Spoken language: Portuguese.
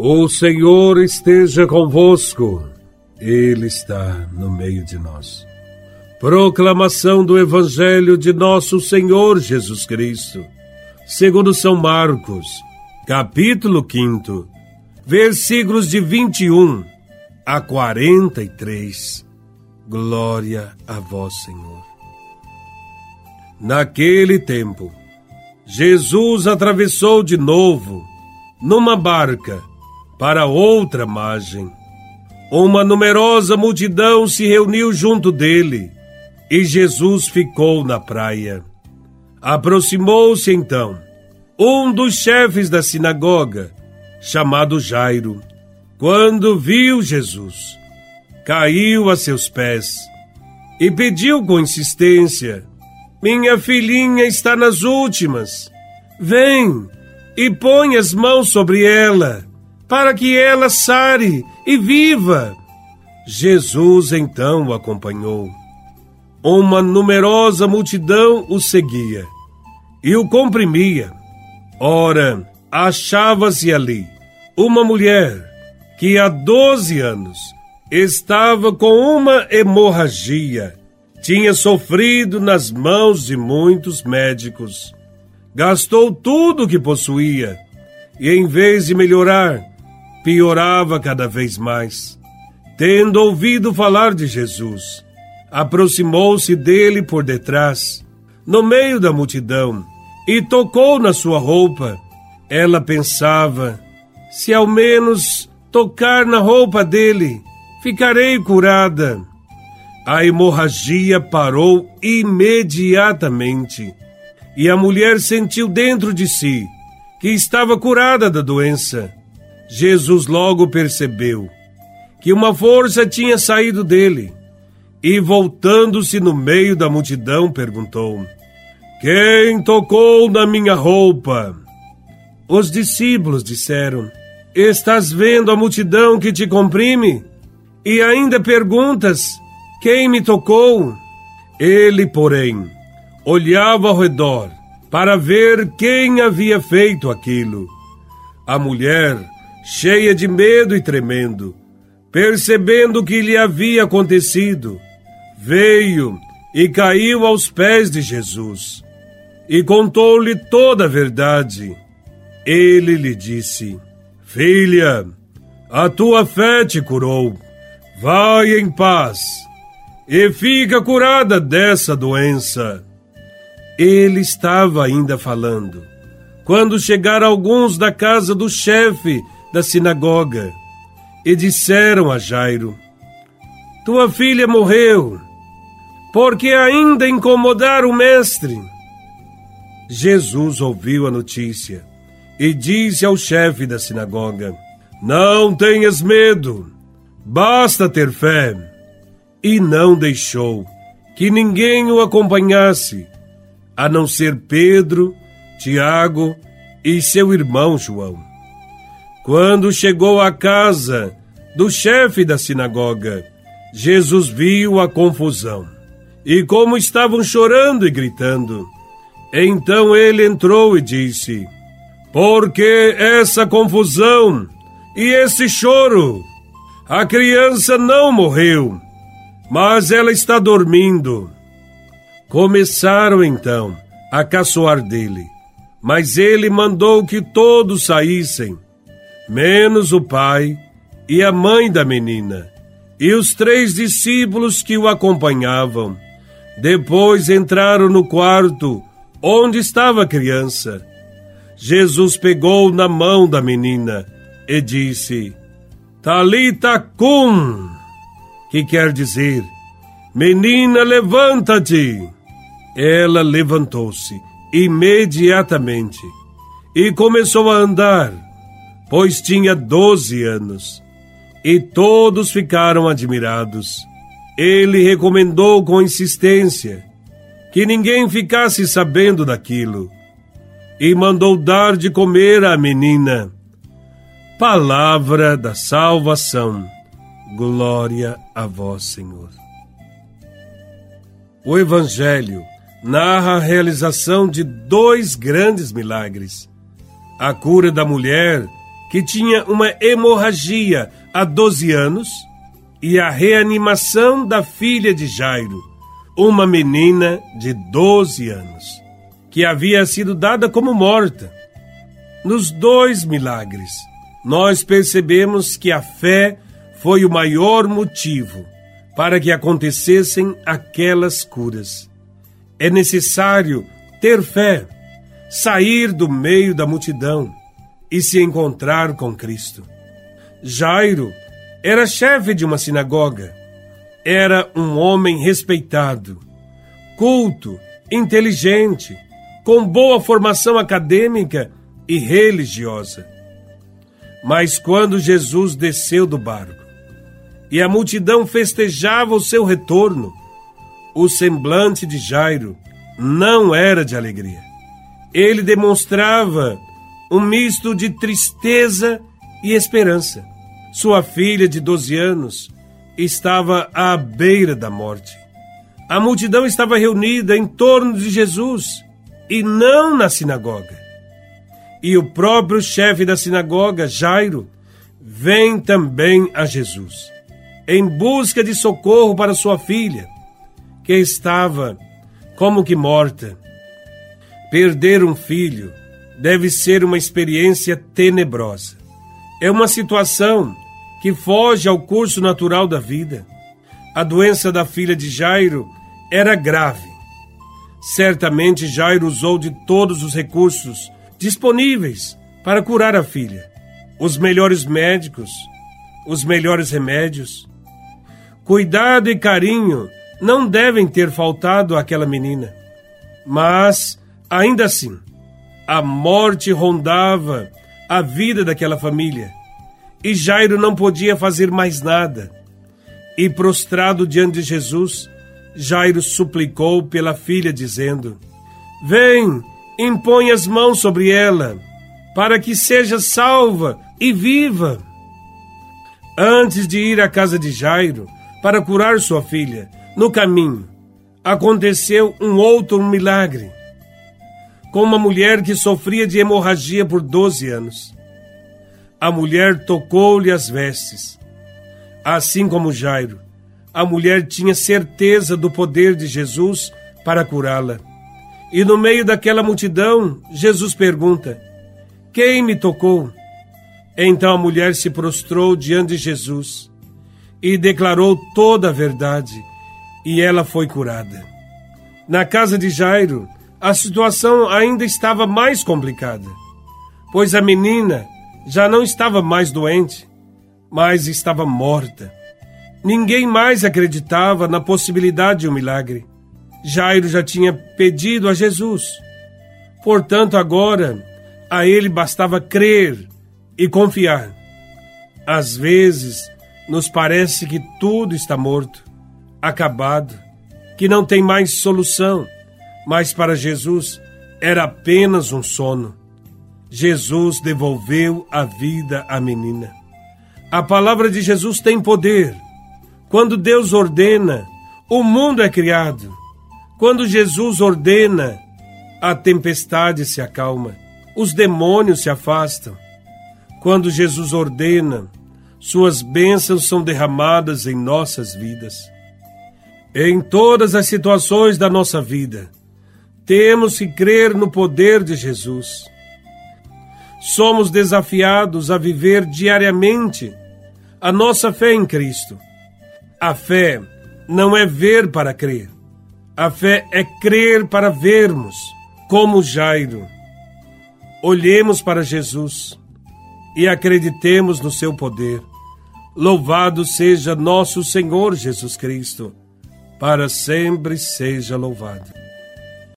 O Senhor esteja convosco, Ele está no meio de nós. Proclamação do Evangelho de Nosso Senhor Jesus Cristo, segundo São Marcos, capítulo 5, versículos de 21 a 43. Glória a Vós, Senhor. Naquele tempo, Jesus atravessou de novo, numa barca, para outra margem. Uma numerosa multidão se reuniu junto dele e Jesus ficou na praia. Aproximou-se então um dos chefes da sinagoga, chamado Jairo. Quando viu Jesus, caiu a seus pés e pediu com insistência: Minha filhinha está nas últimas. Vem e põe as mãos sobre ela para que ela sare e viva. Jesus então o acompanhou. Uma numerosa multidão o seguia e o comprimia. Ora, achava-se ali uma mulher que há doze anos estava com uma hemorragia. Tinha sofrido nas mãos de muitos médicos. Gastou tudo o que possuía e, em vez de melhorar, piorava cada vez mais. Tendo ouvido falar de Jesus, aproximou-se dele por detrás, no meio da multidão, e tocou na sua roupa. Ela pensava: se ao menos tocar na roupa dele, ficarei curada. A hemorragia parou imediatamente e a mulher sentiu dentro de si que estava curada da doença. Jesus logo percebeu que uma força tinha saído dele e, voltando-se no meio da multidão, perguntou: Quem tocou na minha roupa? Os discípulos disseram: Estás vendo a multidão que te comprime? E ainda perguntas: Quem me tocou? Ele, porém, olhava ao redor para ver quem havia feito aquilo. A mulher cheia de medo e tremendo, percebendo o que lhe havia acontecido, veio e caiu aos pés de Jesus e contou-lhe toda a verdade. Ele lhe disse: Filha, a tua fé te curou. Vai em paz e fica curada dessa doença. Ele estava ainda falando, quando chegaram alguns da casa do chefe da sinagoga e disseram a Jairo: Tua filha morreu, porque ainda incomodar o mestre. Jesus ouviu a notícia e disse ao chefe da sinagoga: Não tenhas medo, basta ter fé. E não deixou que ninguém o acompanhasse, a não ser Pedro, Tiago e seu irmão João. Quando chegou à casa do chefe da sinagoga, Jesus viu a confusão e como estavam chorando e gritando. Então ele entrou e disse: Por que essa confusão e esse choro? A criança não morreu, mas ela está dormindo. Começaram então a caçoar dele, mas ele mandou que todos saíssem menos o pai e a mãe da menina, e os três discípulos que o acompanhavam. Depois entraram no quarto onde estava a criança. Jesus pegou na mão da menina e disse: Talita cum, que quer dizer: Menina, levanta-te. Ela levantou-se imediatamente e começou a andar pois tinha doze anos. E todos ficaram admirados. Ele recomendou com insistência que ninguém ficasse sabendo daquilo e mandou dar de comer à menina. Palavra da salvação. Glória a vós, Senhor. O Evangelho narra a realização de dois grandes milagres: a cura da mulher que tinha uma hemorragia há 12 anos, e a reanimação da filha de Jairo, uma menina de 12 anos, que havia sido dada como morta. Nos dois milagres, nós percebemos que a fé foi o maior motivo para que acontecessem aquelas curas. É necessário ter fé, sair do meio da multidão e se encontrar com Cristo. Jairo era chefe de uma sinagoga. Era um homem respeitado, culto, inteligente, com boa formação acadêmica e religiosa. Mas quando Jesus desceu do barco e a multidão festejava o seu retorno, o semblante de Jairo não era de alegria. Ele demonstrava um misto de tristeza e esperança. Sua filha de 12 anos estava à beira da morte. A multidão estava reunida em torno de Jesus e não na sinagoga. E o próprio chefe da sinagoga, Jairo, vem também a Jesus, em busca de socorro para sua filha, que estava como que morta. Perder um filho deve ser uma experiência tenebrosa. É uma situação que foge ao curso natural da vida. A doença da filha de Jairo era grave. Certamente Jairo usou de todos os recursos disponíveis para curar a filha. Os melhores médicos, os melhores remédios. Cuidado e carinho não devem ter faltado àquela menina. Mas, ainda assim, a morte rondava a vida daquela família e Jairo não podia fazer mais nada. E prostrado diante de Jesus, Jairo suplicou pela filha, dizendo: Vem, impõe as mãos sobre ela, para que seja salva e viva. Antes de ir à casa de Jairo para curar sua filha, no caminho, aconteceu um outro milagre com uma mulher que sofria de hemorragia por 12 anos. A mulher tocou-lhe as vestes. Assim como Jairo, a mulher tinha certeza do poder de Jesus para curá-la. E no meio daquela multidão, Jesus pergunta: Quem me tocou? Então a mulher se prostrou diante de Jesus e declarou toda a verdade, e ela foi curada. Na casa de Jairo, a situação ainda estava mais complicada, pois a menina já não estava mais doente, mas estava morta. Ninguém mais acreditava na possibilidade de um milagre. Jairo já tinha pedido a Jesus. Portanto, agora a ele bastava crer e confiar. Às vezes, nos parece que tudo está morto, acabado, que não tem mais solução mas para Jesus era apenas um sono. Jesus devolveu a vida à menina. A palavra de Jesus tem poder. Quando Deus ordena, o mundo é criado. Quando Jesus ordena, a tempestade se acalma, os demônios se afastam. Quando Jesus ordena, suas bênçãos são derramadas em nossas vidas. Em todas as situações da nossa vida, temos que crer no poder de Jesus. Somos desafiados a viver diariamente a nossa fé em Cristo. A fé não é ver para crer. A fé é crer para vermos, como Jairo. Olhemos para Jesus e acreditemos no seu poder. Louvado seja nosso Senhor Jesus Cristo, para sempre seja louvado.